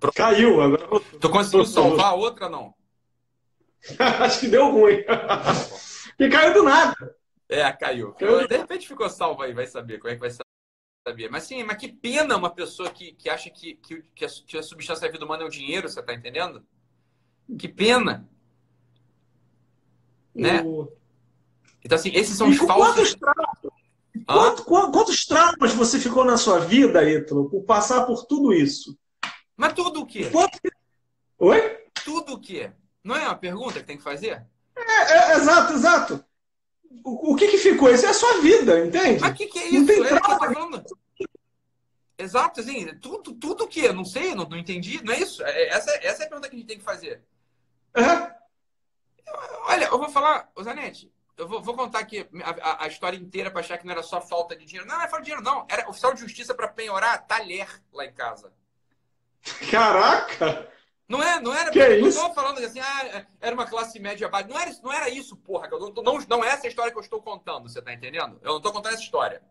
Pronto. Caiu. Agora... Tu conseguiu salvar a outra ou não? Acho que deu ruim. e caiu do nada. É, caiu. caiu. De repente ficou salvo aí, vai saber como é que vai saber. Mas sim, mas que pena uma pessoa que, que acha que, que, que, a, que a substância da vida humana é o dinheiro, você tá entendendo? Que pena. Né? Então, assim, esses são e os falsos. Quantos traumas, quantos, quantos traumas você ficou na sua vida, Ítalo, por passar por tudo isso? Mas tudo o quê? Oi? Tudo o quê? Não é uma pergunta que tem que fazer? É, é exato, exato. O, o, que, que ficou? Isso é a sua vida, entende? Mas o que, que é isso? Não tem é trauma. Exato, assim, tudo, tudo o quê? Não sei, não, não entendi. Não é isso? É, essa, essa é a pergunta que a gente tem que fazer. É. Olha, eu vou falar, Zanetti, eu vou, vou, contar aqui a, a, história inteira para achar que não era só falta de dinheiro. Não, não é falta de dinheiro, não. Era oficial de justiça para penhorar talher lá em casa. Caraca! Não, é, não era. Que não isso? estou falando assim, ah, era uma classe média baixa. Não era, não era isso, porra. Não, não, não é essa história que eu estou contando, você tá entendendo? Eu não estou contando essa história.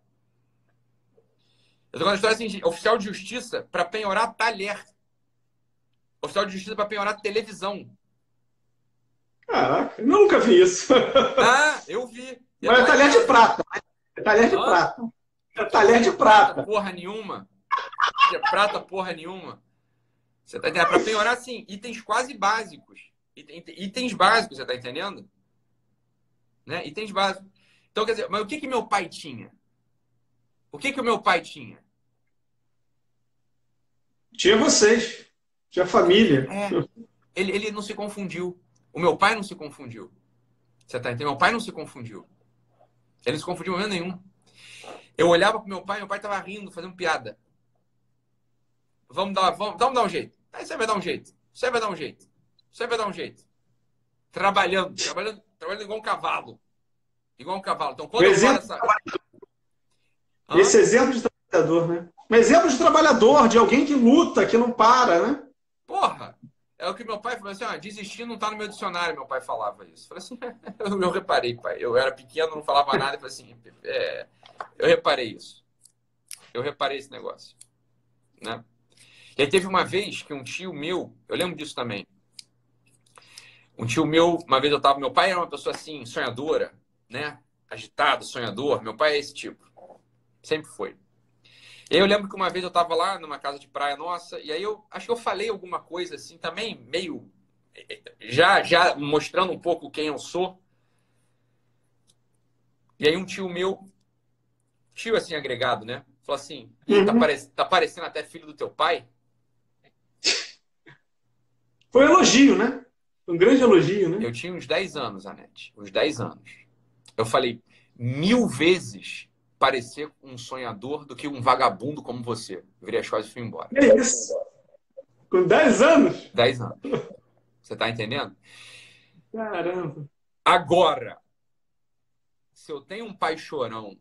Eu estou contando a história assim, oficial de justiça para penhorar talher. Oficial de justiça para penhorar televisão. Caraca, nunca vi isso. Ah, eu vi. Mas é talher de prata. Né? É talher de ah, prata. É talher de prata. Porra nenhuma. É prata porra nenhuma. Você tá entendendo? Para penhorar, assim, itens quase básicos. Itens básicos, você tá entendendo? Né? Itens básicos. Então, quer dizer, mas o que que meu pai tinha? O que que o meu pai tinha? Tinha vocês. Tinha família. É, ele, ele não se confundiu. O meu pai não se confundiu. Você tá entendendo? Meu pai não se confundiu. Ele não se confundiu em momento nenhum. Eu olhava pro meu pai, meu pai tava rindo, fazendo piada. Vamos dar, vamos, vamos dar um jeito. Aí você vai dar um jeito. Você vai dar um jeito. Você vai dar um jeito. Trabalhando, trabalhando, trabalhando igual um cavalo. Igual um cavalo. Então, quando eu essa... Esse exemplo de trabalhador, né? Um exemplo de trabalhador, de alguém que luta, que não para, né? Porra! É o que meu pai falou assim: ah, desistir não está no meu dicionário. Meu pai falava isso. Eu falei assim: eu reparei, pai. Eu era pequeno, não falava nada. Eu falei assim: é, eu reparei isso. Eu reparei esse negócio. Né? E aí teve uma vez que um tio meu, eu lembro disso também. Um tio meu, uma vez eu tava, meu pai era uma pessoa assim, sonhadora, né? Agitado, sonhador. Meu pai é esse tipo. Sempre foi. E aí eu lembro que uma vez eu estava lá numa casa de praia nossa, e aí eu acho que eu falei alguma coisa assim, também meio. Já, já mostrando um pouco quem eu sou. E aí um tio meu, tio assim agregado, né? Falou assim: tá uhum. tá, tá parecendo até filho do teu pai? Foi um elogio, né? Um grande elogio, né? Eu tinha uns 10 anos, Anete. Uns 10 anos. Eu falei mil vezes parecer um sonhador do que um vagabundo como você. virei as coisas e fui embora. É isso. Com 10 anos? 10 anos. Você tá entendendo? Caramba. Agora, se eu tenho um pai chorão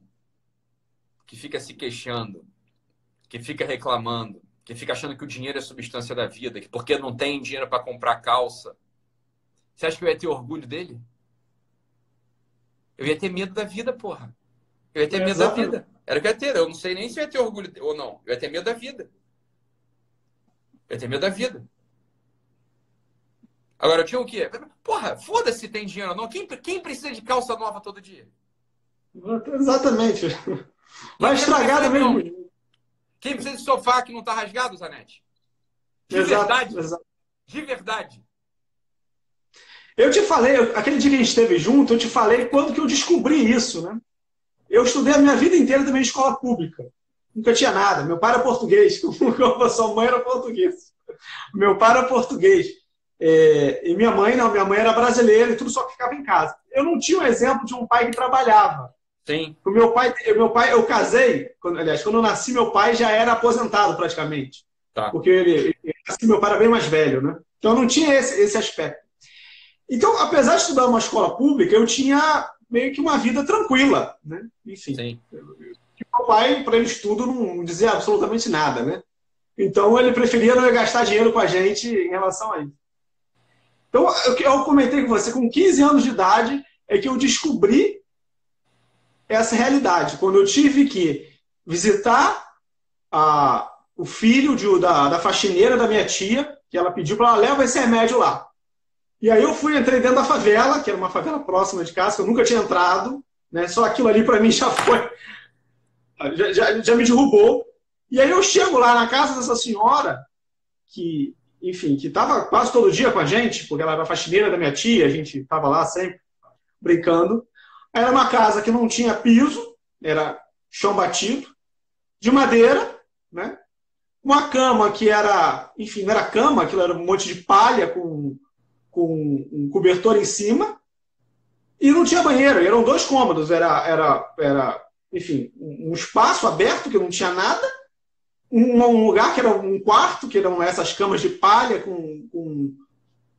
que fica se queixando, que fica reclamando, que fica achando que o dinheiro é a substância da vida, que porque não tem dinheiro para comprar calça, você acha que eu ia ter orgulho dele? Eu ia ter medo da vida, porra. Eu ia ter medo da vida. Era o que eu ia ter. Eu não sei nem se eu ia ter orgulho ou não. Eu ia ter medo da vida. Eu ia ter medo da vida. Agora, eu tinha o quê? Porra, foda-se se tem dinheiro ou não. Quem, quem precisa de calça nova todo dia? Exatamente. Vai estragar do mesmo Quem precisa de sofá que não está rasgado, Zanete? De exato, verdade. Exato. De verdade. Eu te falei, aquele dia que a gente esteve junto, eu te falei quando que eu descobri isso, né? Eu estudei a minha vida inteira também em escola pública. Nunca tinha nada. Meu pai era português, como sua mãe era português. Meu pai era português. É, e minha mãe não, minha mãe era brasileira e tudo só ficava em casa. Eu não tinha um exemplo de um pai que trabalhava. Sim. O meu pai, meu pai, eu casei, quando, aliás, quando eu nasci, meu pai já era aposentado praticamente. Tá. Porque ele, ele, assim, meu pai era bem mais velho, né? Então eu não tinha esse, esse aspecto. Então, apesar de estudar uma escola pública, eu tinha meio que uma vida tranquila, né? Enfim. Sim. Meu pai, para ele estudo, não dizia absolutamente nada, né? Então, ele preferia não gastar dinheiro com a gente em relação a isso. Então, eu comentei com você, com 15 anos de idade, é que eu descobri essa realidade. Quando eu tive que visitar a, o filho de, da, da faxineira da minha tia, que ela pediu para ela levar esse remédio lá. E aí eu fui, entrei dentro da favela, que era uma favela próxima de casa, que eu nunca tinha entrado, né? Só aquilo ali para mim já foi, já, já, já me derrubou. E aí eu chego lá na casa dessa senhora, que, enfim, que estava quase todo dia com a gente, porque ela era faxineira da minha tia, a gente estava lá sempre brincando. Era uma casa que não tinha piso, era chão batido, de madeira, né? Uma cama que era, enfim, não era cama, aquilo era um monte de palha com, com um cobertor em cima. E não tinha banheiro, eram dois cômodos, era, era, era enfim, um espaço aberto que não tinha nada, um, um lugar que era um quarto, que eram essas camas de palha com, com,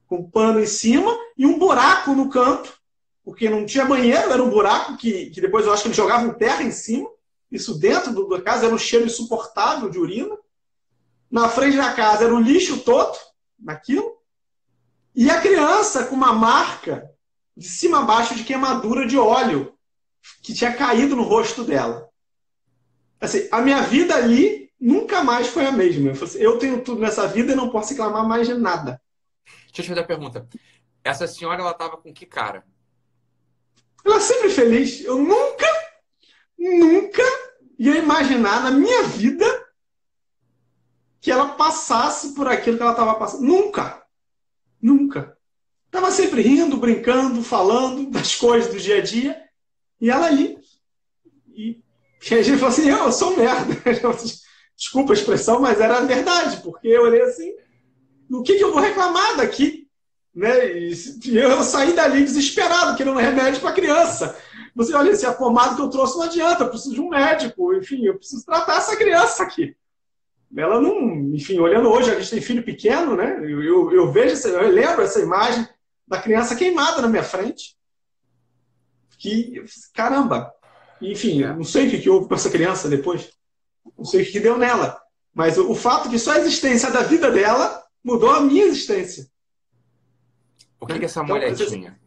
com pano em cima, e um buraco no canto, porque não tinha banheiro, era um buraco que, que depois eu acho que eles jogavam terra em cima. Isso dentro do, da casa era um cheiro insuportável de urina. Na frente da casa era um lixo todo naquilo. E a criança com uma marca de cima a baixo de queimadura de óleo que tinha caído no rosto dela. Assim, a minha vida ali nunca mais foi a mesma. Eu, assim, eu tenho tudo nessa vida e não posso reclamar mais de nada. Deixa eu te fazer a pergunta. Essa senhora, ela estava com que cara? Ela é sempre feliz. Eu nunca, nunca ia imaginar na minha vida que ela passasse por aquilo que ela estava passando. Nunca. Nunca. Estava sempre rindo, brincando, falando das coisas do dia a dia. E ela ali. E, a gente falou assim: eu sou merda. Desculpa a expressão, mas era a verdade, porque eu olhei assim: o que, que eu vou reclamar daqui? Né? E eu saí dali desesperado, querendo remédio para criança. Você olha, se a pomada que eu trouxe não adianta, eu preciso de um médico, enfim, eu preciso tratar essa criança aqui. Ela não, enfim, olhando hoje, a gente tem filho pequeno, né? Eu, eu, eu vejo, eu lembro essa imagem da criança queimada na minha frente. Que, caramba, enfim, não sei o que, houve com essa criança depois, não sei o que, deu nela, mas o, o fato que só a existência da vida dela mudou a minha existência. O que, que essa então, mulher tinha?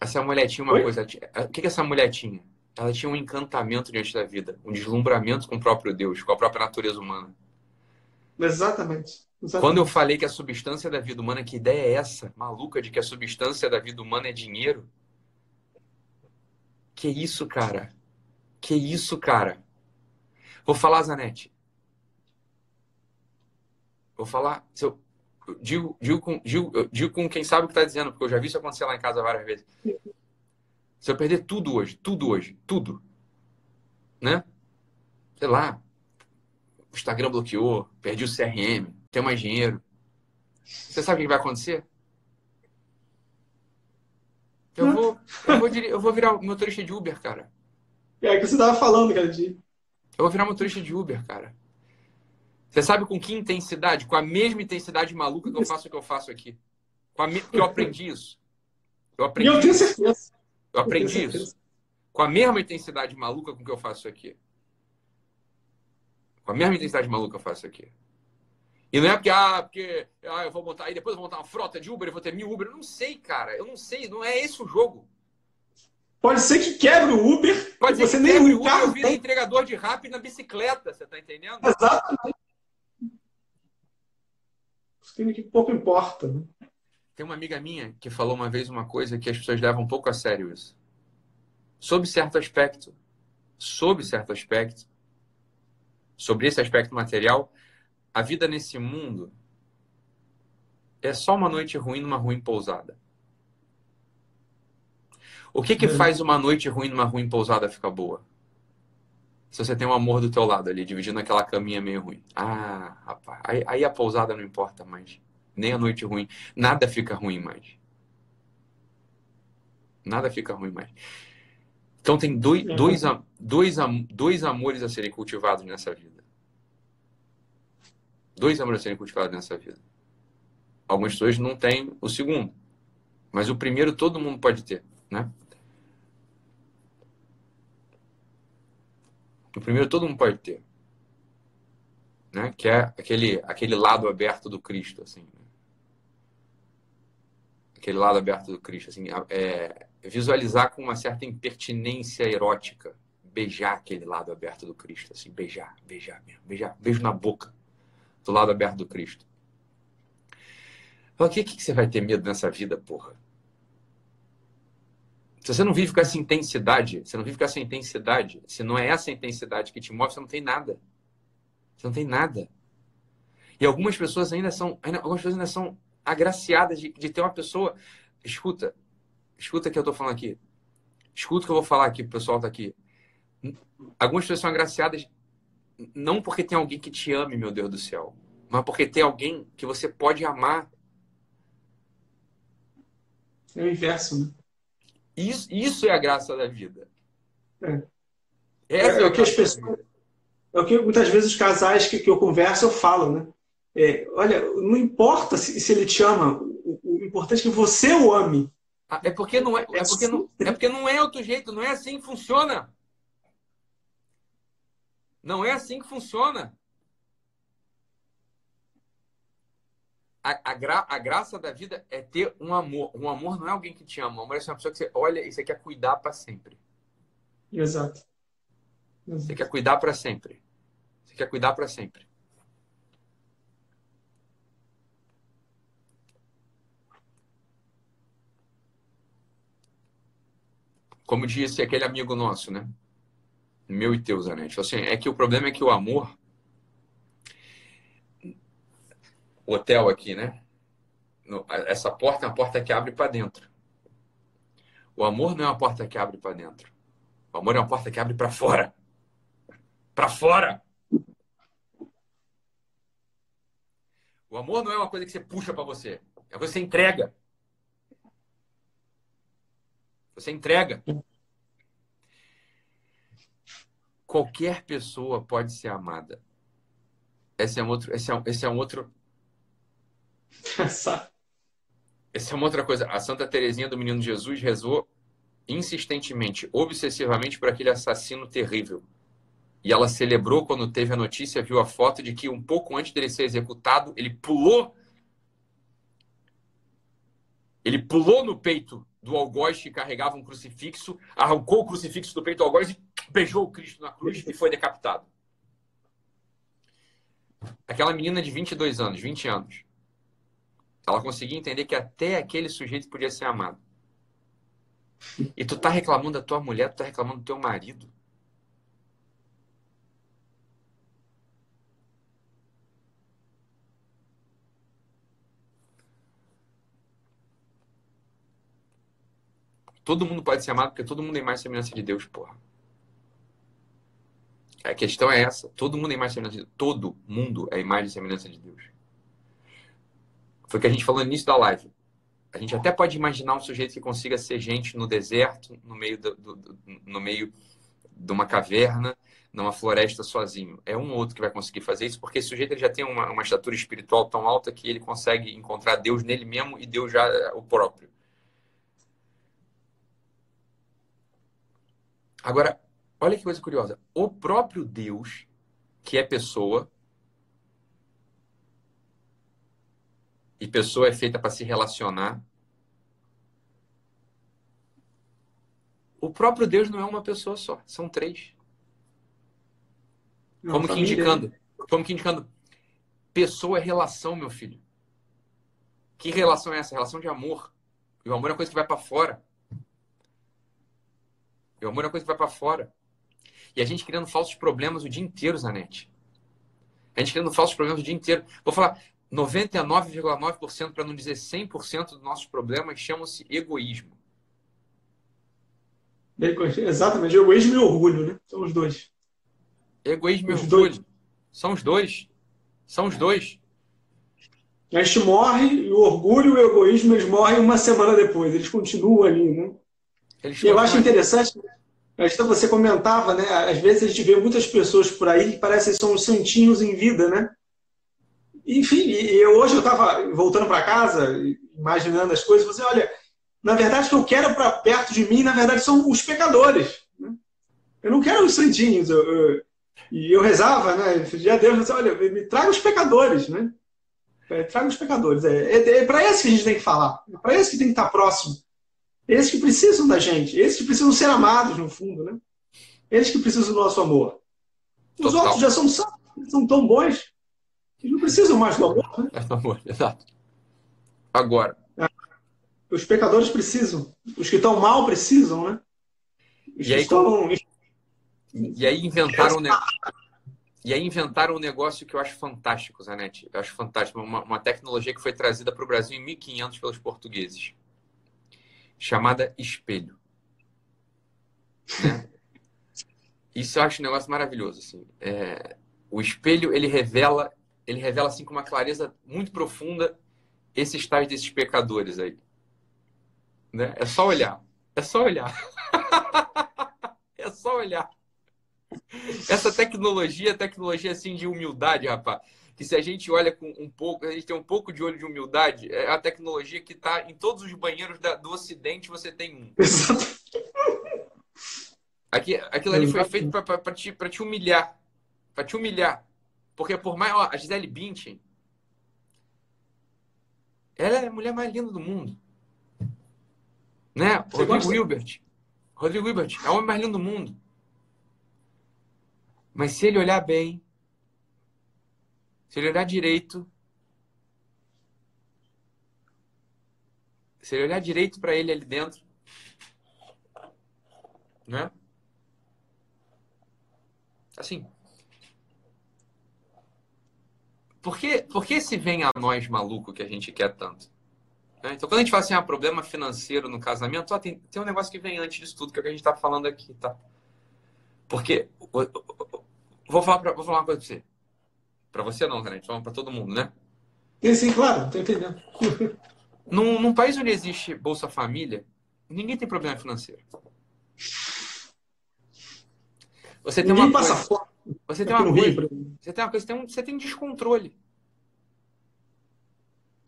Essa mulher tinha uma Oi? coisa. O que, que essa mulher tinha? Ela tinha um encantamento diante da vida, um deslumbramento com o próprio Deus, com a própria natureza humana. Exatamente. Exatamente. Quando eu falei que a substância da vida humana, que ideia é essa? Maluca de que a substância da vida humana é dinheiro? Que isso, cara? Que isso, cara? Vou falar, Zanete. Vou falar. Se eu, digo, digo, com, digo, digo com quem sabe o que está dizendo, porque eu já vi isso acontecer lá em casa várias vezes. Se eu perder tudo hoje, tudo hoje, tudo, né? Sei lá, o Instagram bloqueou, perdi o CRM, tenho mais dinheiro. Você sabe o que vai acontecer? Eu vou, eu vou, eu vou virar motorista de Uber, cara. É que você tava falando, cara, de... Eu vou virar motorista de Uber, cara. Você sabe com que intensidade? Com a mesma intensidade maluca que eu faço o que eu faço aqui. Com a me... Eu aprendi isso. Eu aprendi. Eu tenho certeza. Eu aprendi eu isso. Com a mesma intensidade maluca com que eu faço aqui. Com a mesma intensidade maluca eu faço aqui. E não é porque, ah, porque ah, eu vou montar, aí depois eu vou montar uma frota de Uber, eu vou ter mil Uber. Eu não sei, cara. Eu não sei. Não é esse o jogo. Pode ser que quebre o Uber. Pode ser você que nem quebre o Uber. Eu vire entregador de rap na bicicleta. Você tá entendendo? Exatamente. Que pouco importa. Né? Tem uma amiga minha que falou uma vez uma coisa que as pessoas levam um pouco a sério isso. Sob certo aspecto, sob certo aspecto, sobre esse aspecto material, a vida nesse mundo é só uma noite ruim numa ruim pousada. O que que é. faz uma noite ruim numa ruim pousada ficar boa? Se você tem um amor do teu lado ali, dividindo aquela caminha meio ruim. Ah, rapaz, aí, aí a pousada não importa mais. Nem a noite ruim. Nada fica ruim mais. Nada fica ruim mais. Então tem dois, é. dois, dois, dois amores a serem cultivados nessa vida. Dois amores a serem cultivados nessa vida. Algumas pessoas não têm o segundo. Mas o primeiro todo mundo pode ter, né? O primeiro todo mundo pode ter. Né? Que é aquele, aquele lado aberto do Cristo, assim. Né? Aquele lado aberto do Cristo, assim. É, visualizar com uma certa impertinência erótica. Beijar aquele lado aberto do Cristo, assim. Beijar, beijar mesmo. Beijar, beijo na boca. do lado aberto do Cristo. O que, que você vai ter medo nessa vida, porra? Se você não vive com essa intensidade, você não vive com essa intensidade, se não é essa intensidade que te move, você não tem nada. Você não tem nada. E algumas pessoas ainda são, ainda, algumas pessoas ainda são agraciadas de, de ter uma pessoa. Escuta, escuta o que eu estou falando aqui. Escuta o que eu vou falar aqui, o pessoal está aqui. Algumas pessoas são agraciadas não porque tem alguém que te ame, meu Deus do céu, mas porque tem alguém que você pode amar. É o inverso, né? Isso, isso é a graça da vida. É. Essa é, é, o que as pessoas. É o que muitas vezes os casais que, que eu converso eu falo, né? É, olha, não importa se, se ele te ama, o, o, importante é que você o ame. Ah, é porque não é, é porque não, é porque não é outro jeito, não é assim que funciona. Não é assim que funciona. A, a, gra, a, graça da vida é ter um amor. Um amor não é alguém que te ama. Um amor é uma pessoa que você olha e você quer cuidar para sempre. Exato. Exato. Você quer cuidar para sempre. Você quer cuidar para sempre. Como disse aquele amigo nosso, né? Meu e teu, Zanetti. Assim, é que o problema é que o amor. O hotel aqui, né? Essa porta é uma porta que abre para dentro. O amor não é uma porta que abre para dentro. O amor é uma porta que abre para fora. Para fora! O amor não é uma coisa que você puxa para você. É você entrega. Você entrega. Qualquer pessoa pode ser amada. Esse é um outro. Esse é, esse é um outro. Essa. Essa é uma outra coisa. A Santa Teresinha do Menino Jesus rezou insistentemente, obsessivamente por aquele assassino terrível. E ela celebrou quando teve a notícia, viu a foto de que um pouco antes dele ser executado, ele pulou. Ele pulou no peito do algoz que carregava um crucifixo, arrancou o crucifixo do peito do algoz e beijou o Cristo na cruz e foi decapitado. Aquela menina de 22 anos, 20 anos, ela conseguia entender que até aquele sujeito podia ser amado. E tu tá reclamando da tua mulher, tu tá reclamando do teu marido. Todo mundo pode ser amado porque todo mundo é mais semelhança de Deus, porra. A questão é essa. Todo mundo é imagem semelhança de Deus. Todo mundo é imagem e semelhança de Deus. Foi o que a gente falou no início da live. A gente até pode imaginar um sujeito que consiga ser gente no deserto, no meio, do, do, do, no meio de uma caverna, numa floresta sozinho. É um outro que vai conseguir fazer isso, porque esse sujeito ele já tem uma, uma estatura espiritual tão alta que ele consegue encontrar Deus nele mesmo e Deus já é o próprio. Agora, olha que coisa curiosa. O próprio Deus, que é pessoa, e pessoa é feita para se relacionar. O próprio Deus não é uma pessoa só, são três. Não, como que indicando, como que indicando, pessoa é relação, meu filho. Que relação é essa? Relação de amor. E o amor é uma coisa que vai para fora. E o amor é uma coisa que vai para fora. E a gente criando falsos problemas o dia inteiro, Zanete. A gente criando falsos problemas o dia inteiro. Vou falar, 99,9%, para não dizer 100% dos nossos problemas chamam-se egoísmo. Exatamente, egoísmo e orgulho, né? São os dois. Egoísmo os e orgulho. Dois. São os dois. São os dois. A gente morre e o orgulho e o egoísmo eles morrem uma semana depois. Eles continuam ali, né? Eles eu acho interessante, então você comentava, né? Às vezes a gente vê muitas pessoas por aí que parecem que são os santinhos em vida, né? Enfim, eu, hoje eu estava voltando para casa, imaginando as coisas, você olha, na verdade o que eu quero para perto de mim, na verdade, são os pecadores. Né? Eu não quero os santinhos. Eu, eu, e eu rezava, né? Pedia a Deus, olha, me traga os pecadores, né? É, traga os pecadores. É, é, é para esse que a gente tem que falar. É para esse que tem que estar próximo. Esses que precisam da gente, esses que precisam ser amados, no fundo, né? Eles que precisam do nosso amor. Os Total. outros já são, são tão bons. Eles não precisam mais do amor, né? É do amor, exato. Agora. Os pecadores precisam. Os que estão mal precisam, né? Os E aí, estão... E aí inventaram um ne... E aí inventaram um negócio que eu acho fantástico, Zanetti. Eu acho fantástico. Uma, uma tecnologia que foi trazida para o Brasil em 1500 pelos portugueses. Chamada espelho. Né? Isso eu acho um negócio maravilhoso. Assim. É... O espelho, ele revela, ele revela assim com uma clareza muito profunda esses tais desses pecadores aí. Né? É só olhar. É só olhar. é só olhar. Essa tecnologia, tecnologia assim de humildade, rapaz. Que se a gente olha com um pouco, a gente tem um pouco de olho de humildade, é a tecnologia que está em todos os banheiros da, do Ocidente, você tem um. Aqui, aquilo ali foi feito para te, te humilhar. Para te humilhar. Porque por mais. Ó, a Gisele Bündchen, ela é a mulher mais linda do mundo. Né? Você Rodrigo gosta? Hilbert. Rodrigo Hilbert é o homem mais lindo do mundo. Mas se ele olhar bem, se ele olhar direito, se ele olhar direito para ele ali dentro, né? Assim. Por que, por que se vem a nós maluco que a gente quer tanto? Né? Então, quando a gente fala assim, ah, problema financeiro no casamento, ó, tem, tem um negócio que vem antes disso tudo, que é o que a gente está falando aqui, tá? Porque, vou falar, pra, vou falar uma coisa para você. Para você não, Zanetti, falando para todo mundo, né? Sim, sim, claro, estou entendendo. Num, num país onde existe Bolsa Família, ninguém tem problema financeiro. Você tem Ninguém uma passa coisa, fome você tem aqui uma coisa, você tem uma coisa, você tem um, você tem descontrole.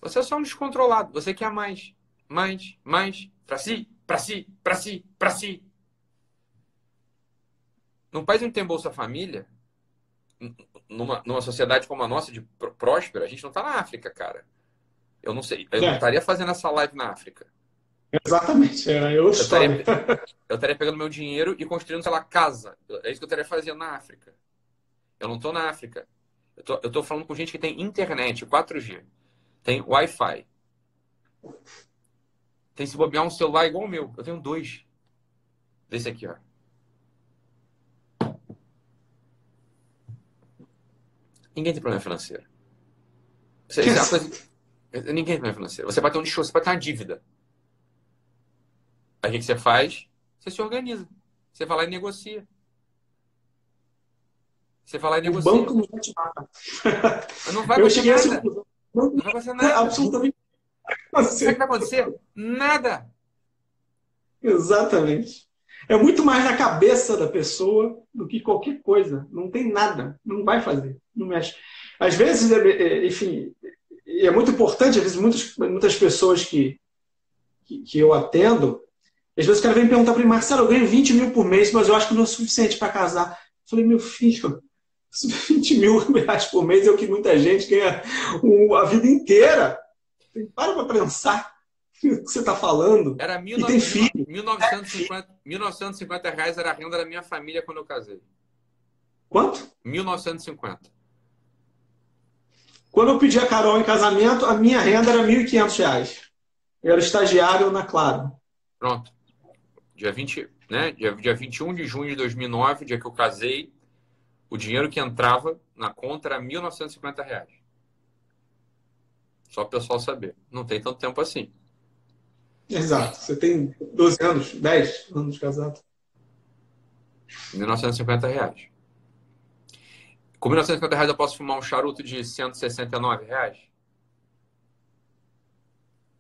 Você é só um descontrolado. Você quer mais, mais, mais, para si, para si, para si, para si. Num país onde tem Bolsa Família, numa, numa sociedade como a nossa, de pró- próspera, a gente não tá na África, cara. Eu não sei. Eu não É. estaria fazendo essa live na África. Exatamente, é outra Eu estaria, eu estaria pegando meu dinheiro e construindo, sei lá, casa. É isso que eu estaria fazendo na África. Eu não estou na África. Eu tô falando com gente que tem internet, 4G. Tem Wi-Fi. Tem se bobear um celular igual o meu. Eu tenho dois. Desse aqui, ó. Ninguém tem problema financeiro. Isso é coisa... Ninguém tem problema financeiro. Você vai ter um show, você vai ter uma dívida. Aí o que você faz? Você se organiza. Você vai lá e negocia. Você vai lá e O banco não vai te matar. Não vai Eu acontecer cheguei a essa nada. conclusão. Não vai acontecer nada. absolutamente. Sabe o que vai acontecer? Nada. Exatamente. É muito mais na cabeça da pessoa do que qualquer coisa. Não tem nada. Não vai fazer. Não mexe. Às vezes, é- é- enfim, é muito importante, às vezes, muitas, muitas pessoas que, que, que eu atendo, às vezes o cara vem me perguntar para mim, Marcelo, eu ganho 20 mil por mês, mas eu acho que não é suficiente para casar. Eu falei, meu filho, 20 mil reais por mês é o que muita gente ganha a vida inteira. Para para pensar o que você está falando. Era E tem 19, filho. 1950, 1950 reais era a renda da minha família quando eu casei. Quanto? 1950. Quando eu pedi a Carol em casamento, a minha renda era 1.500 reais. Eu era estagiário na Claro. Pronto. Dia 20, né? Dia, dia 21 de junho de 2009, dia que eu casei, o dinheiro que entrava na conta era 1.950 reais. Só para o pessoal saber. Não tem tanto tempo assim. Exato. Você tem 12 anos, 10 anos de casado. 1.950 reais. Com 1.950 reais eu posso fumar um charuto de 169 reais?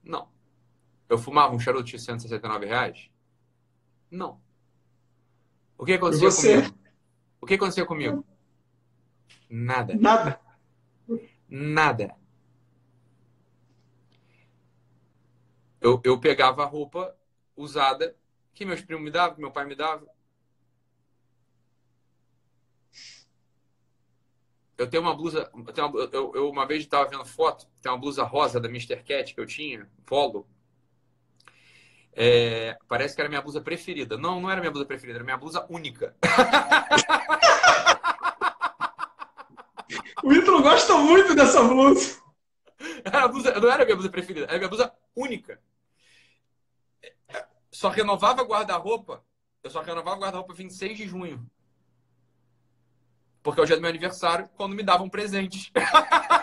Não. Eu fumava um charuto de 169 reais? Não. O que acontecia você? comigo? O que acontecia comigo? Nada. Nada. Nada. Eu, eu pegava a roupa usada que meus primos me davam, que meu pai me dava. Eu tenho uma blusa. Eu, tenho uma, eu, eu uma vez estava vendo foto, tem uma blusa rosa da Mr. Cat que eu tinha, polo. É, parece que era minha blusa preferida. Não, não era minha blusa preferida, era minha blusa única. O Ítalo gosta muito dessa blusa. A blusa. Não era a minha blusa preferida, era minha blusa única. Só renovava guarda-roupa. Eu só renovava guarda-roupa 26 de junho. Porque é o dia do meu aniversário, quando me davam presente.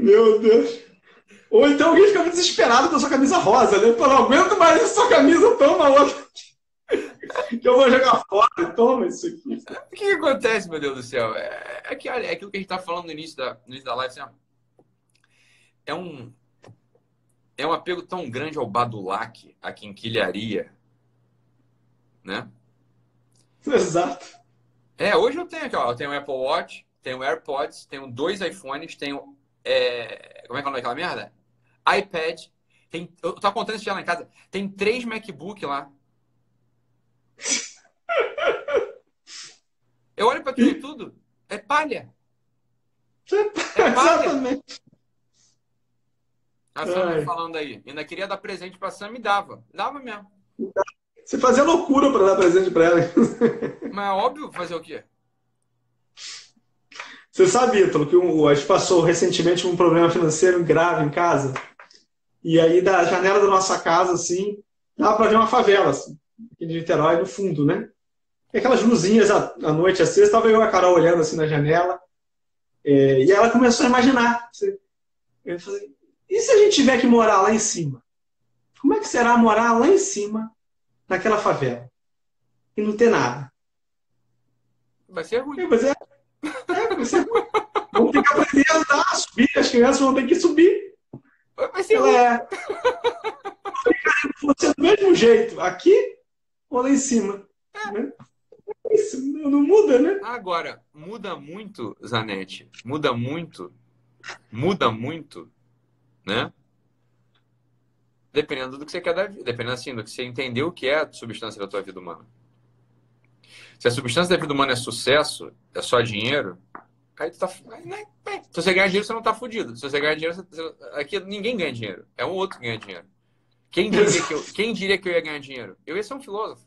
Meu Deus. Ou então alguém ficava desesperado com a sua camisa rosa, né? Falou, não aguento mais essa camisa, toma outra. que eu vou jogar fora, toma isso aqui. O que, que acontece, meu Deus do céu? É, é, que, é aquilo que a gente estava falando no início da, no início da live, assim, é um é um apego tão grande ao Badulac, a quinquilharia, né? Exato. É, hoje eu tenho aqui, ó, eu tenho o Apple Watch, tenho AirPods, tenho dois iPhones, tenho é, como é que é o nome daquela merda? iPad. Tem, eu tô contando isso já lá em casa. Tem três MacBook lá. Eu olho para tudo tudo. É palha. É palha. Exatamente. A Sam falando aí. Ainda queria dar presente pra Sam e dava. Dava mesmo. Você fazia loucura para dar presente para ela. Mas é óbvio fazer o quê? Você sabe, Ítalo, que a gente passou recentemente um problema financeiro grave em casa. E aí, da janela da nossa casa, assim, dava para ver uma favela, assim, aqui de Niterói, no fundo, né? E aquelas luzinhas à, noite, às vezes, estava eu e a Carol olhando assim na janela. É, e ela começou a imaginar. Eu falei, e se a gente tiver que morar lá em cima? Como é que será morar lá em cima, naquela favela? E não ter nada? Vai ser ruim. É, mas é, é. Vamos ter que aprender a andar, a subir. As crianças vão ter que subir. Vai ser ruim. É, você do mesmo jeito, aqui ou lá em cima. É. Né? Isso não muda, né? Agora, muda muito, Zanetti. Muda muito. Muda muito né? Dependendo do que você quer dar, dependendo assim, do que você entendeu o que é a substância da tua vida humana. Se a substância da vida humana é sucesso, é só dinheiro, aí tu tá. Né? Se você ganhar dinheiro, você não tá fudido. Se você ganhar dinheiro, você... aqui ninguém ganha dinheiro. É um outro que ganha dinheiro. Quem diria que eu, quem diria que eu ia ganhar dinheiro? Eu ia ser um filósofo.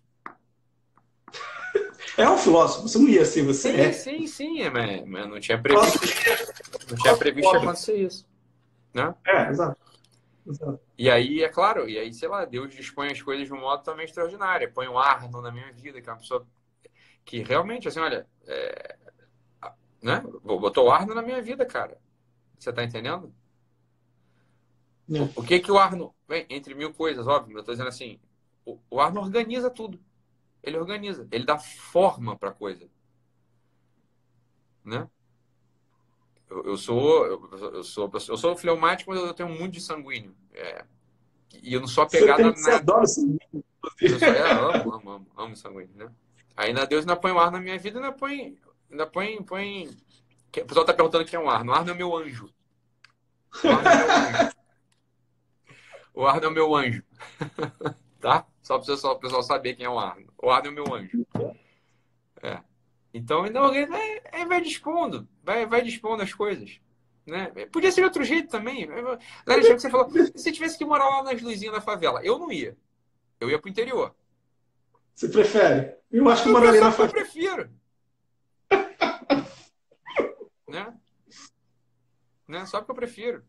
É um filósofo, você não ia ser, você sim, é. Sim, sim, é, mas, mas não tinha previsto. Não tinha previsto acontecer isso. Né? É, exato. E aí, é claro, e aí, sei lá, Deus dispõe as coisas de um modo também extraordinário. Põe o Arno na minha vida, que é uma pessoa que realmente, assim, olha, é... né? Botou o Arno na minha vida, cara. Você tá entendendo? Não. O que que o Arno, bem, entre mil coisas, óbvio, eu tô dizendo assim, o, o Arno organiza tudo. Ele organiza, ele dá forma pra coisa. Né? Eu, eu sou, eu, eu, sou, eu sou fleumático, mas eu tenho muito de sanguíneo. É, e eu não sou apegado você, tem, a adora sanguíneo. Eu sou, é, amo, amo, amo, amo sanguíneo, né? Ainda Deus ainda põe o ar na minha vida, ainda põe. Ainda põe, põe... O pessoal está perguntando quem é o Arno. O Arno é meu anjo. O é meu anjo. O Arno é meu anjo. tá? Só para o pessoal, saber quem é o Arno. O Arno é meu anjo. É. Então, não, ele vai, dispondo, vai, vai dispondo as coisas. Né? Podia ser de outro jeito também. Alexandre, você falou, se tivesse que morar lá nas luzinhas da favela, eu não ia. Eu ia pro interior. Você prefere? Eu acho que moraria na favela. Eu prefiro. né? né? Só porque eu prefiro.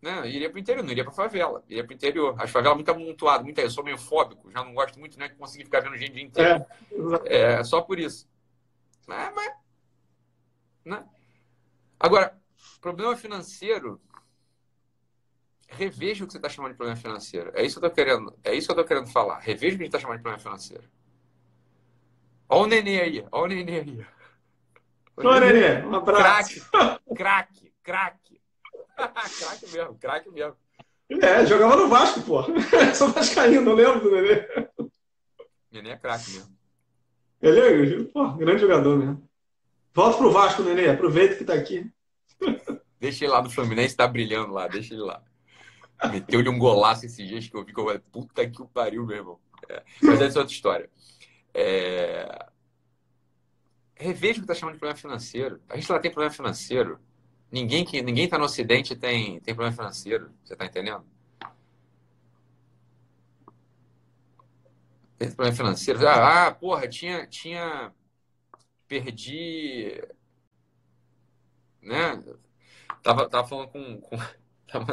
Né? Eu iria pro interior, não iria pra favela. Iria pro interior. As favelas muito amontoadas, muito... eu sou meio fóbico, já não gosto muito né, de conseguir ficar vendo gente o dia inteiro. É, é só por isso. É, mas, né? Agora, problema financeiro. Reveja o que você está chamando de problema financeiro. É isso que eu tô querendo. É isso que eu tô querendo falar. Reveja o que a gente está chamando de problema financeiro. Olha o nenê aí. Olha o nenê aí. O nenê. Um abraço. Craque, craque, craque. craque mesmo, craque mesmo. É, jogava no Vasco, pô. Sou vascaíno, não lembro do nenê. Nenê é craque mesmo. Ele é pô, grande jogador mesmo. Volta pro Vasco, Nenê. Aproveita que tá aqui. Deixa ele lá no Fluminense, tá brilhando lá. Deixa ele lá. Meteu-lhe um golaço esses dias que eu vi que eu falei, puta que o pariu, meu irmão. É, mas essa é outra história. É... Reveja o que tá chamando de problema financeiro. A gente lá tem problema financeiro. Ninguém que ninguém tá no Ocidente tem, tem problema financeiro. Você tá entendendo? problema financeiro. Ah, ah, porra, tinha, tinha, perdi. Né? Tava, tava falando com, com.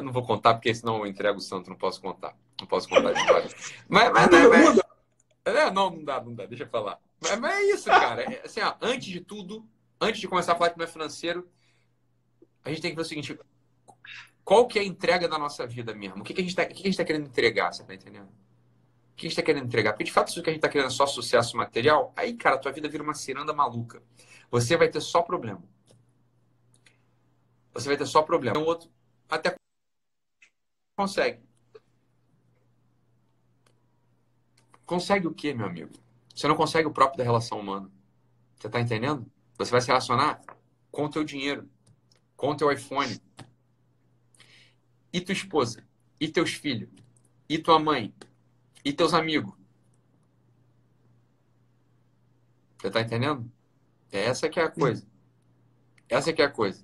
Não vou contar, porque senão eu entrego o santo, não posso contar. Não posso contar a história. Mas, mas, mas, mas é, não, não dá, não dá, deixa eu falar. Mas, mas é isso, cara. É, assim, ó, antes de tudo, antes de começar a falar que não é financeiro, a gente tem que ver o seguinte: qual que é a entrega da nossa vida mesmo? O que, que a gente está tá querendo entregar? Você tá entendendo? O que a gente está querendo entregar? Porque de fato, se o que a gente está querendo é só sucesso material, aí, cara, a tua vida vira uma ciranda maluca. Você vai ter só problema. Você vai ter só problema. O outro até consegue. Consegue o quê, meu amigo? Você não consegue o próprio da relação humana. Você está entendendo? Você vai se relacionar com o teu dinheiro, com o teu iPhone. E tua esposa, e teus filhos, e tua mãe, e teus amigos. Você está entendendo? É essa que é a coisa. Essa que é a coisa.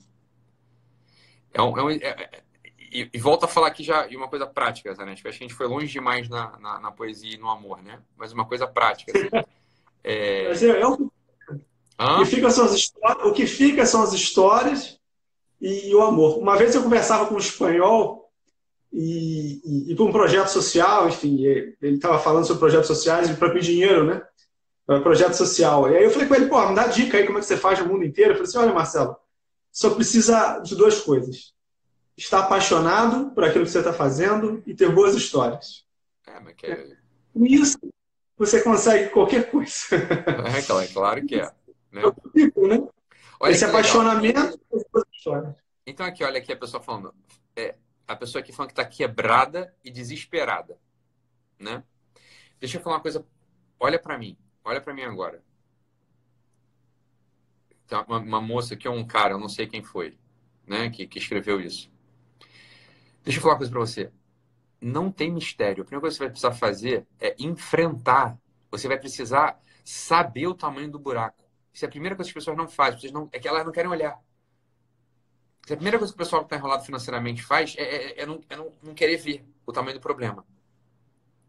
É um, é um, é, e, e volto a falar aqui já de uma coisa prática, né? Acho que a gente foi longe demais na, na, na poesia e no amor, né? Mas uma coisa prática. Assim. É... Mas o... que fica são as histórias, o que fica são as histórias e o amor. Uma vez eu conversava com um espanhol e, e, e para um projeto social, enfim, ele estava falando sobre projetos sociais e para pedir dinheiro, né? Para projeto social. E aí eu falei com ele, pô, me dá dica aí como é que você faz no mundo inteiro. Eu falei assim, olha, Marcelo, só precisa de duas coisas estar apaixonado por aquilo que você está fazendo e ter boas histórias. É, mas que é... Com isso, você consegue qualquer coisa. É, claro, é claro que é. Né? É tipo, né? Olha Esse apaixonamento por boas histórias. Então, aqui, olha aqui a pessoa falando. É, a pessoa aqui falando que está quebrada e desesperada. Né? Deixa eu falar uma coisa. Olha para mim. Olha para mim agora. Tem uma, uma moça aqui, ou um cara, eu não sei quem foi, né, que, que escreveu isso. Deixa eu falar uma coisa para você. Não tem mistério. A primeira coisa que você vai precisar fazer é enfrentar. Você vai precisar saber o tamanho do buraco. Isso é a primeira coisa que as pessoas não fazem. Não, é que elas não querem olhar. Isso é a primeira coisa que o pessoal que está enrolado financeiramente faz é, é, é, não, é não, não, querer ver o tamanho do problema.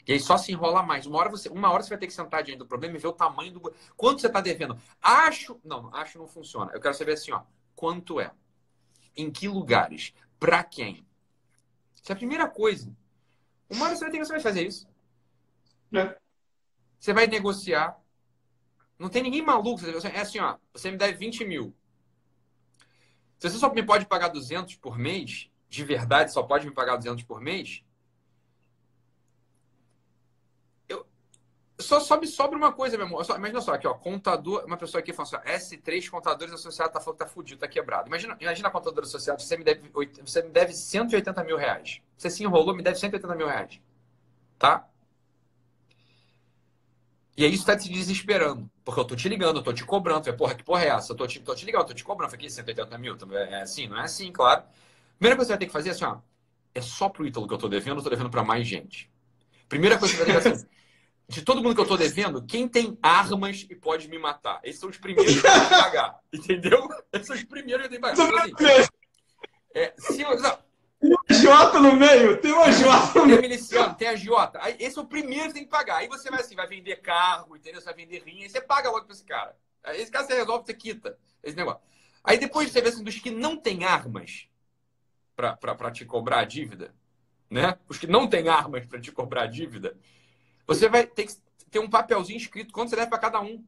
E aí só se enrola mais. Uma hora você, uma hora você vai ter que sentar diante do problema e ver o tamanho do. Quanto você está devendo? Acho. Não, acho não funciona. Eu quero saber assim, ó. Quanto é? Em que lugares? Para quem? Isso é a primeira coisa. Uma hora você vai ter que você vai fazer isso. É. Você vai negociar. Não tem ninguém maluco. É assim, ó. Você me deve 20 mil. Se você só me pode pagar 200 por mês, de verdade só pode me pagar 200 por mês, Só, só me sobra uma coisa, meu amor. Só, imagina só, aqui, ó, contador, uma pessoa aqui falando assim, S3 Contadores Associados tá falando que tá fudido, tá quebrado. Imagina, imagina a contadora associada, você me, deve, você me deve 180 mil reais. Você se enrolou, me deve 180 mil reais. Tá? E aí isso tá te desesperando. Porque eu tô te ligando, eu tô te cobrando. Falei, porra, que porra é essa? Eu tô te, tô te ligando, eu tô te cobrando. Falei, 180 mil? É assim? Não é assim, claro. Primeira coisa que você vai ter que fazer é assim, ó. É só pro Ítalo que eu tô devendo, eu tô devendo para mais gente. Primeira coisa que você vai ter que fazer assim, de todo mundo que eu tô devendo, quem tem armas e pode me matar? Esses são os primeiros que eu tenho que pagar. Entendeu? Esses são os primeiros que eu tenho que pagar. Então, assim, é, se eu, tem uma Jota no meio, tem uma Jota no meio. Tem miliciano, tem a Jota. Aí, esse é o primeiro que tem que pagar. Aí você vai assim, vai vender carro, entendeu? Você vai vender rinha, aí você paga logo pra esse cara. Esse cara você resolve, você quita esse negócio. Aí depois você vê assim, dos que não têm armas pra, pra, pra te cobrar a dívida, né? Os que não têm armas pra te cobrar a dívida, você vai ter que ter um papelzinho escrito quanto você deve para cada um.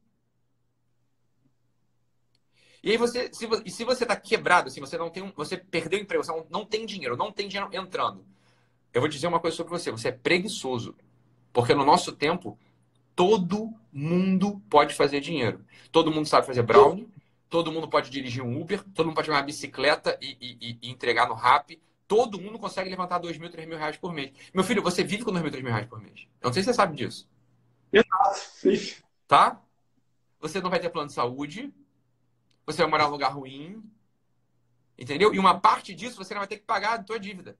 E aí você, se, e se você está quebrado, assim, você não tem um, você perdeu o emprego, você não, não tem dinheiro, não tem dinheiro entrando. Eu vou dizer uma coisa sobre você, você é preguiçoso. Porque no nosso tempo, todo mundo pode fazer dinheiro. Todo mundo sabe fazer brownie, todo mundo pode dirigir um Uber, todo mundo pode pegar uma bicicleta e, e, e entregar no Rap, Todo mundo consegue levantar 2 mil, 3 mil reais por mês. Meu filho, você vive com 2 mil, 3 mil reais por mês. Eu não sei se você sabe disso. Exato. Tá? Você não vai ter plano de saúde. Você vai morar num lugar ruim. Entendeu? E uma parte disso você não vai ter que pagar a tua dívida.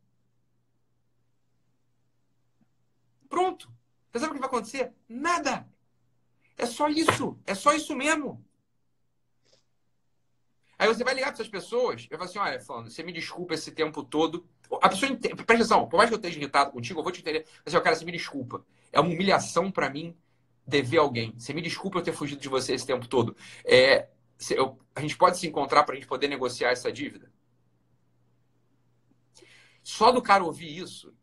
Pronto. Você sabe o que vai acontecer? Nada. É só isso. É só isso mesmo. Aí você vai ligar para essas pessoas e vai falar assim: olha, falando, você me desculpa esse tempo todo. A pessoa entende, presta atenção, por mais que eu esteja irritado contigo, eu vou te entender. Mas, assim, cara, você me desculpa. É uma humilhação para mim dever alguém. Você me desculpa eu ter fugido de você esse tempo todo. É, eu, a gente pode se encontrar para a gente poder negociar essa dívida? Só do cara ouvir isso,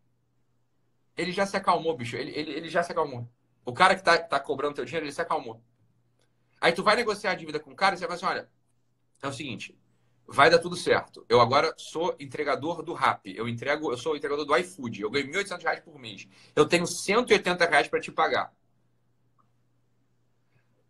ele já se acalmou, bicho. Ele, ele, ele já se acalmou. O cara que tá, tá cobrando teu dinheiro, ele se acalmou. Aí tu vai negociar a dívida com o cara e você vai assim, olha, é o seguinte, vai dar tudo certo. Eu agora sou entregador do Rap. Eu entrego, eu sou entregador do iFood. Eu ganho 1.800 reais por mês. Eu tenho 180 reais para te pagar.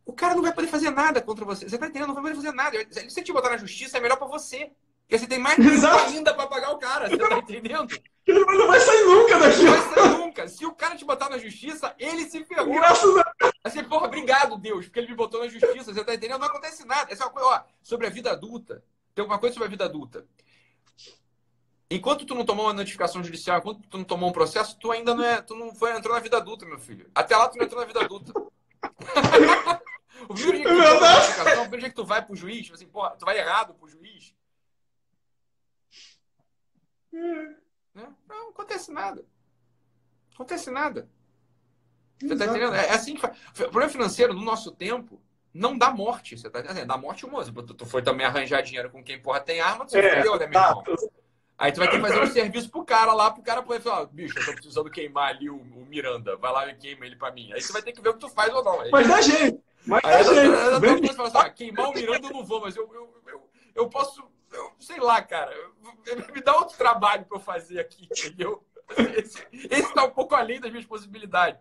O cara não vai poder fazer nada contra você. Você tá entendendo? Não vai poder fazer nada. Se você te botar na justiça, é melhor para você. Porque você tem mais ainda para pagar o cara. Você tá entendendo? Ele não vai sair nunca daqui. Não vai sair nunca. Se o cara te botar na justiça, ele se ferrou. Graças a Assim, porra, obrigado, Deus, porque ele me botou na justiça. Você tá entendendo? Não acontece nada. Essa é uma coisa, ó, sobre a vida adulta. Tem uma coisa sobre a vida adulta. Enquanto tu não tomou uma notificação judicial, enquanto tu não tomou um processo, tu ainda não é, tu não foi entrou na vida adulta, meu filho. Até lá tu não entrou na vida adulta. o primeiro dia que tu, é notificação, o primeiro dia que tu vai pro juiz, tipo assim, porra, tu vai errado pro juiz. Hum. Não acontece nada. Não acontece nada. Você tá entendendo? É, é assim que faz. O problema financeiro, no nosso tempo, não dá morte. Você tá entendendo? Dá morte moço. Tu, tu foi também arranjar dinheiro com quem porra tem arma, tu é, né, meu irmão? Aí tu vai ter que fazer um serviço pro cara lá, pro cara poder falar, bicho, eu tô precisando queimar ali o, o, Miranda, vai lá e queima ele pra mim. Aí você vai ter que ver o que tu faz ou não. Aí, mas dá jeito. Mas dá jeito. Fala assim, ah, queimar o Miranda eu não vou, mas eu, eu, eu, eu posso, eu, sei lá, cara, me dá outro trabalho pra eu fazer aqui, entendeu? Esse, esse tá um pouco além das minhas possibilidades.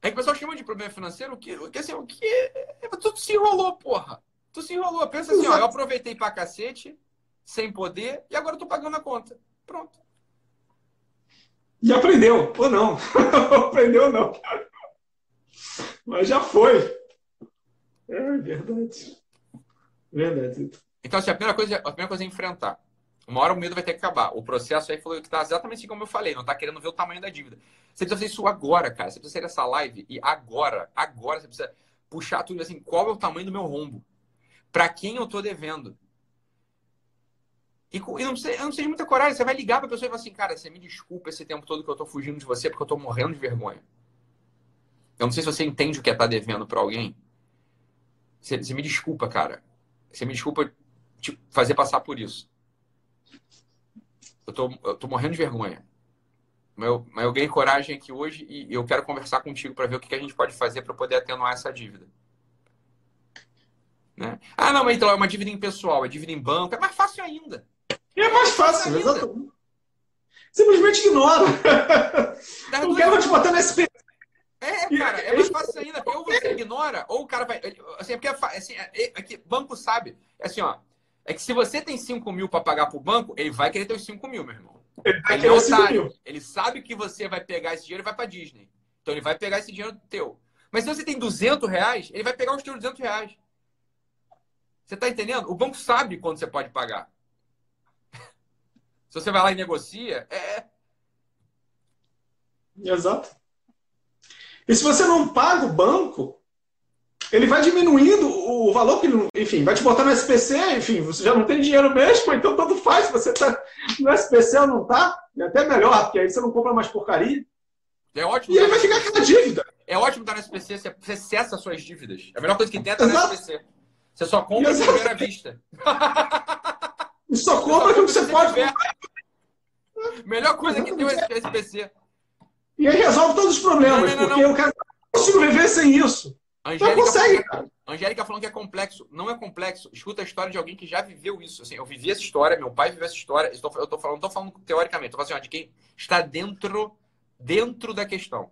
É que o pessoal chama de problema financeiro o que, o que assim, o que é, tudo se enrolou, porra. Tu se enrolou. Pensa assim, ó, eu aproveitei pra cacete, sem poder, e agora eu tô pagando a conta. Pronto. E aprendeu, ou não? aprendeu não. Mas já foi. É verdade. Verdade. Então, assim, a primeira coisa, a primeira coisa é enfrentar. Uma hora o medo vai ter que acabar. O processo aí falou que está exatamente assim como eu falei, não está querendo ver o tamanho da dívida. Você precisa fazer isso agora, cara. Você precisa sair dessa live e agora, agora você precisa puxar tudo assim, qual é o tamanho do meu rombo? Para quem eu estou devendo? E, não, precisa, não precisa de muita coragem. Você vai ligar para a pessoa e falar assim, cara, você me desculpa esse tempo todo que eu estou fugindo de você porque eu estou morrendo de vergonha. Eu não sei se você entende o que é estar tá devendo para alguém. Você, você, me desculpa, cara. Você me desculpa te fazer passar por isso. Eu tô, eu tô morrendo de vergonha. Mas eu, mas eu ganhei coragem aqui hoje e eu quero conversar contigo para ver o que, que a gente pode fazer para poder atenuar essa dívida. Né? Ah, não, mas então é uma dívida em pessoal, é dívida em banco, é mais fácil ainda. É mais fácil, é exatamente. Simplesmente ignora. Não quero te botar nesse é, cara, é mais fácil ainda, ou você ignora, ou o cara vai. Assim, é porque assim, é, é, é, banco sabe. É assim, ó. É que se você tem 5 mil para pagar pro banco, ele vai querer ter os 5 mil, meu irmão. Ele, ele é otário. Ele sabe que você vai pegar esse dinheiro e vai para Disney. Então ele vai pegar esse dinheiro teu. Mas se você tem 200 reais, ele vai pegar os teus 200 reais. Você tá entendendo? O banco sabe quando você pode pagar. se você vai lá e negocia, é. Exato. E se você não paga o banco, ele vai diminuindo o valor que ele, enfim, vai te botar no SPC, enfim, você já não tem dinheiro mesmo, então tanto faz você tá no SPC ou não tá, é até melhor, porque aí você não compra mais porcaria. É ótimo. E ele vai ficar com a dívida. É ótimo estar no SPC, você cessa as suas dívidas. É a melhor coisa que tem é estar no SPC. Você só compra de primeira vista. E só compra que você, você pode comprar. Melhor coisa que tem o SPC. E aí resolve todos os problemas, não, não, não, porque eu quero, não consigo viver sem isso. Angélica, não consegue, falando, Angélica falando que é complexo. Não é complexo. Escuta a história de alguém que já viveu isso. Assim, eu vivi essa história, meu pai viveu essa história. Eu tô, eu tô falando, não tô falando teoricamente, estou falando assim, ó, de quem está dentro, dentro da questão.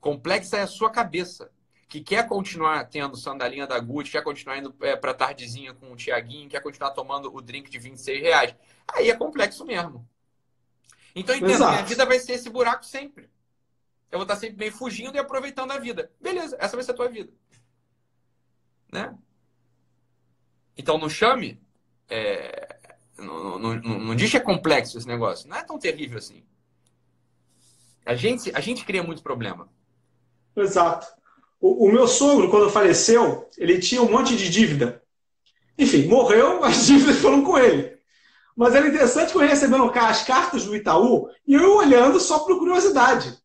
Complexa é a sua cabeça. Que quer continuar tendo sandalinha da Gucci, quer continuar indo é, para tardezinha com o Tiaguinho, quer continuar tomando o drink de 26 reais. Aí é complexo mesmo. Então, entenda, minha vida vai ser esse buraco sempre. Eu vou estar sempre meio fugindo e aproveitando a vida. Beleza, essa vai ser a tua vida. Né? Então não chame. É... Não, não, não, não diz que é complexo esse negócio. Não é tão terrível assim. A gente, a gente cria muito problema. Exato. O, o, meu sogro, quando faleceu, ele tinha um monte de dívida. Enfim, morreu, as dívidas foram com ele. Mas era interessante que eu recebendo as cartas do Itaú e eu olhando só por curiosidade.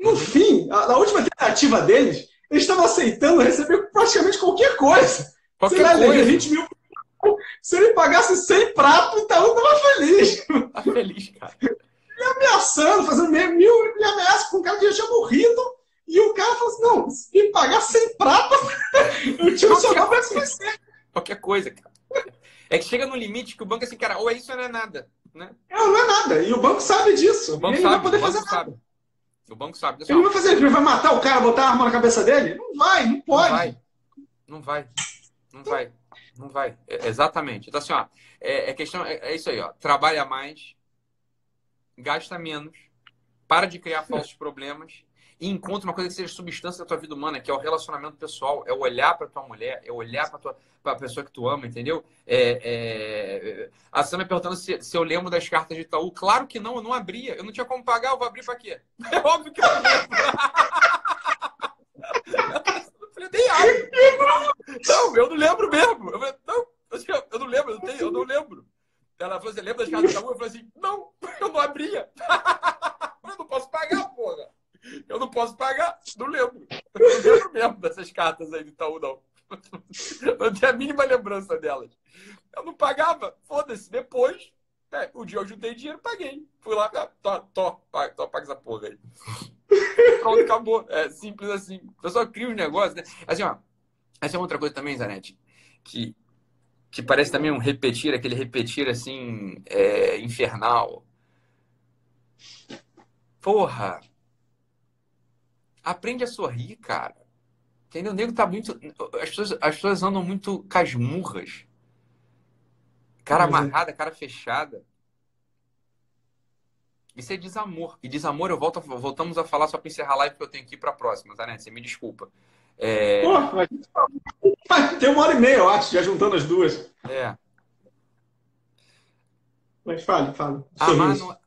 No fim, a, a última tentativa deles eles estavam aceitando receber praticamente qualquer coisa. Qualquer lá, ele coisa. devia 20 mil. Se ele pagasse 100 pratos, o Itaú tava feliz. Tá feliz, cara. Ameaçando, fazendo mil, mil de ameaça com um cara que já tinha morrido. E o cara falou assim: não, se me pagar 100 pratos, eu tiro o seu nome pra esquecer. Qualquer coisa, cara. É que chega no limite que o banco é assim, cara, ou é isso ou não é nada. Né? Não, não é nada. E o banco sabe disso. O banco ele sabe, não vai poder fazer sabe. O banco sabe. Ele não vai fazer, ele vai matar o cara, botar a arma na cabeça dele? Não vai, não Não pode. vai. Não vai. Não vai. Não vai. É- exatamente. Então, assim, ó, é, é questão. É, é isso aí, ó. Trabalha mais, gasta menos, para de criar falsos problemas e encontra uma coisa que seja substância da tua vida humana, que é o relacionamento pessoal, é olhar para tua mulher, é olhar para a pessoa que tu ama, entendeu? É, é... A Sam me perguntando se, se eu lembro das cartas de Itaú. Claro que não, eu não abria. Eu não tinha como pagar, eu vou abrir para quê? É óbvio que eu não lembro. Não, eu não lembro mesmo. Eu falei, não, assim, eu não lembro, eu não, tenho, eu não lembro. Ela falou, você lembra das cartas de Itaú? Eu falei assim, não, eu não abria. Eu não posso pagar, porra. Eu não posso pagar, não lembro. Não lembro mesmo dessas cartas aí do Itaú, não. Não tenho a mínima lembrança delas. Eu não pagava, foda-se. Depois, é, o dia eu juntei dinheiro, paguei. Fui lá, ah, tô, tô, paga, tô, paga essa porra aí. Pronto, acabou. É simples assim. O pessoal cria os negócios, né? Assim, ó. Essa é outra coisa também, Zanetti, que, que parece também um repetir, aquele repetir assim, é, infernal. Porra! Aprende a sorrir, cara. Entendeu? O nego tá muito. As pessoas, as pessoas andam muito casmurras. Cara é. amarrada, cara fechada. Isso é desamor. E desamor, eu volto, voltamos a falar só para encerrar a live, porque eu tenho que ir para a próxima, tá, né? Você me desculpa. É, Pô, mas... tem uma hora e meia, eu acho, já juntando as duas. é, Mas fale, fale. amar não é-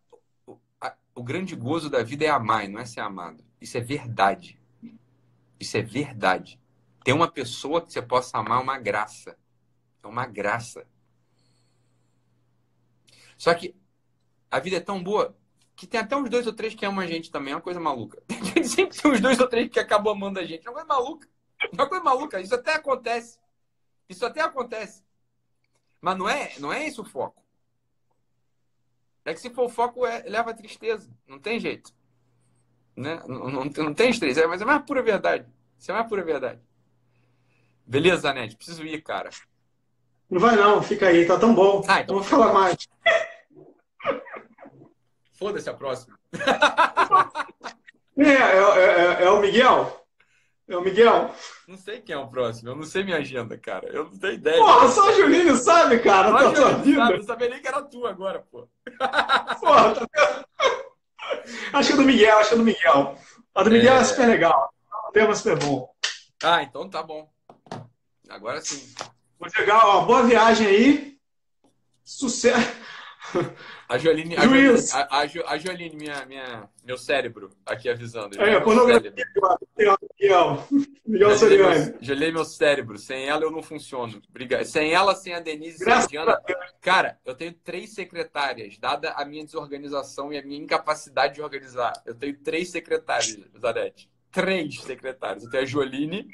o, grande gozo da vida é amar, não é ser amado. Isso é verdade. Isso é verdade. Ter uma pessoa que você possa amar é uma graça. É uma graça. Só que a vida é tão boa que tem até uns dois ou três que amam a gente também. É uma coisa maluca. Sempre tem uns dois ou três que acabam amando a gente. É uma coisa maluca. É uma coisa maluca. Isso até acontece. Isso até acontece. Mas não é, não é esse o foco. É que se for o foco, é, leva a tristeza. Não tem jeito. Né? Não, não, não tem tristeza. Mas é mais pura verdade. Isso é mais pura verdade. Beleza, Zanetti? Preciso ir, cara. Não vai não, fica aí, tá tão bom. Ah, então Não vou falar mais. Foda-se a próxima. É, é, é- é o Miguel? É o Miguel? Não sei quem é o próximo. Eu não sei minha agenda, cara. Eu não tenho ideia. Porra, só o Juninho sabe, cara, sua eu vida. sabe, eu sabia nem que era tu agora, pô. Porra, tá vendo? Acho que é do Miguel, acho que é do Miguel. A do Miguel é, É. super legal. O tema é super bom. Ah, então tá bom. Agora sim. Muito legal, ó, boa viagem aí. Sucesso. A Joline, a Juiz. Joline, a, a Jo- a minha, minha, meu cérebro, aqui avisando. É, pornografia. Miguel. Miguel Jolei Soriani. meu, cérebro. Sem ela eu não funciono. Obrigado. Sem ela, sem a Denise, sem a Graças Diana. a Deus. Cara, eu tenho três secretárias, dada a minha desorganização e a minha incapacidade de organizar. Eu tenho três secretárias, Zanete. Três secretárias. Eu tenho a Joline,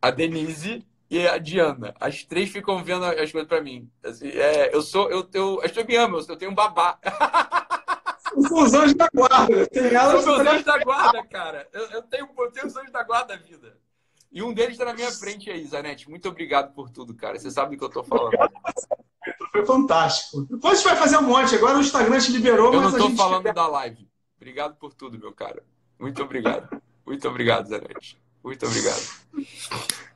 a Denise e a Diana. As três ficam vendo as coisas pra mim. Assim, é, eu sou, eu, eu, as pessoas me amam, eu tenho um babá. Os anjos da guarda. Tem ela, você anjos da guarda, cara. Eu, eu tenho, eu tenho os anjos da guarda da vida. E um deles está na minha frente aí, Zanete. Muito obrigado por tudo, cara. Você sabe do que eu tô falando. Foi fantástico. Depois a gente vai fazer um monte. Agora o Instagram te liberou, Eu mas não a tô gente... falando da live. Obrigado por tudo, meu cara. Muito obrigado. Muito obrigado, Zanete. Muito obrigado.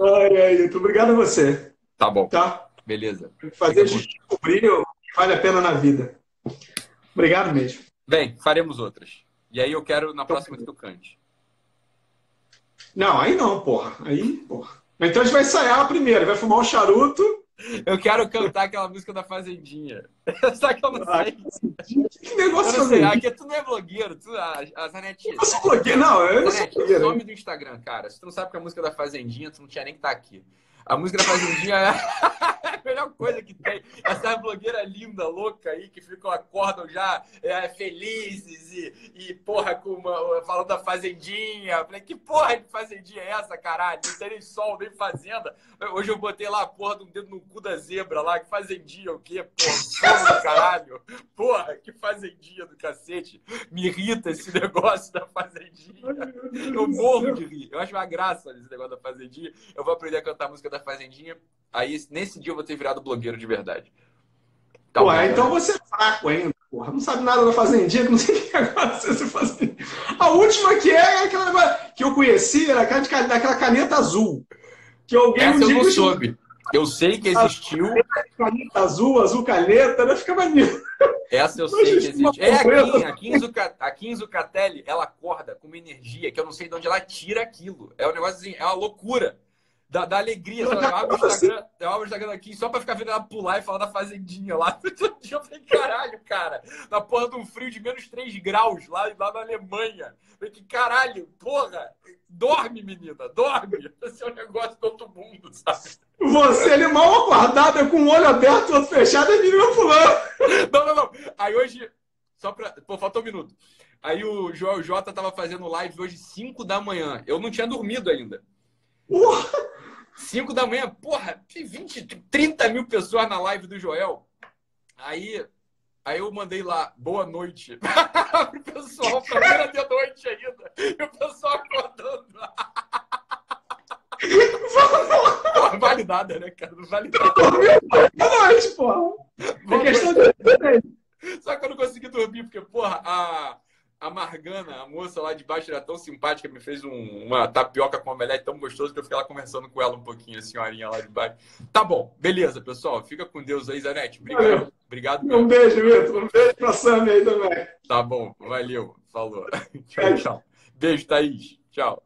Ai, ai, muito obrigado a você, Tá bom. tá? Beleza. Fazer a gente descobrir o que vale a pena na vida. Obrigado mesmo. Bem, faremos outras. E aí eu quero na próxima que tu cante. Não, aí não, porra. Aí, porra. Então a gente vai ensaiar primeiro, vai fumar um charuto. Eu quero cantar aquela música da Fazendinha. Só que eu não sei. Que Eu negócio sei. fazer? Aqui tu não é blogueiro. Tu, a, Zanetti. Eu sou blogueiro. Não, eu não sou blogueiro. some do Instagram, cara. Se tu não sabe que a música da Fazendinha, tu não tinha nem que estar aqui. A música da Fazendinha é. melhor coisa que tem. Essa blogueira linda, louca aí, que ficam, acordam já é, felizes e, e, porra, com uma, falando da fazendinha. Falei, que porra de fazendinha é essa, caralho? Não tem nem sol, nem fazenda. Hoje eu botei lá a porra de um dedo no cu da zebra lá. Que fazendinha o quê? Porra, caralho. Porra, que fazendinha do cacete. Me irrita esse negócio da fazendinha. Eu morro de rir. Eu acho uma graça esse negócio da fazendinha. Eu vou aprender a cantar a música da fazendinha. Aí, nesse dia, eu vou ter virado blogueiro de verdade. Tá Pô, então você é fraco ainda, porra. Não sabe nada da fazendinha, que não sei o que agora você fazendinha. A última que é aquela que eu conheci era aquela, de, daquela caneta azul. Que alguém Essa eu não soube. Eu sei que existiu. Caneta azul, azul caneta, né? Fica maneiro. Essa eu sei que existe. É a Kim, a Kim, Zuca, a Kim Zucatelli, ela acorda com uma energia que eu não sei de onde ela tira aquilo. É um negócio assim, é uma loucura. Da, alegria. Eu abro, o Instagram, eu abro o Instagram aqui só pra ficar vendo ela pular e falar da fazendinha lá. Eu falei, caralho, cara. Na porra de um frio de menos 3 graus lá, lá na Alemanha. Eu falei, que caralho, porra. Dorme, menina, dorme. Esse é um negócio de todo mundo, sabe? Você, ele mal acordado, com o olho aberto, outro fechado, e menina pulando. Não, não, não. Aí hoje, só pra. Pô, faltou um minuto. Aí o Joel J tava fazendo live hoje 5 da manhã. Eu não tinha dormido ainda. Porra! 5 da manhã, porra, 20, 30 mil pessoas na live do Joel. Aí, aí eu mandei lá, boa noite. o pessoal, pra era de noite ainda. E o pessoal acordando. Não vale nada, né, cara? Não vale nada. Boa noite, porra. É questão de... Só que eu não consegui dormir, porque, porra, a a Margana, a moça lá de baixo, era tão simpática, me fez um, uma tapioca com omelete tão gostoso que eu fiquei lá conversando com ela um pouquinho, a senhorinha lá de baixo. Tá bom, beleza, pessoal. Fica com Deus aí, Zanete. Obrigado. Valeu. Obrigado. Um beijo, Vitor. Um beijo pra Sammy aí também. Tá bom, valeu. Falou. tchau, tchau. Beijo, Thaís. Tchau.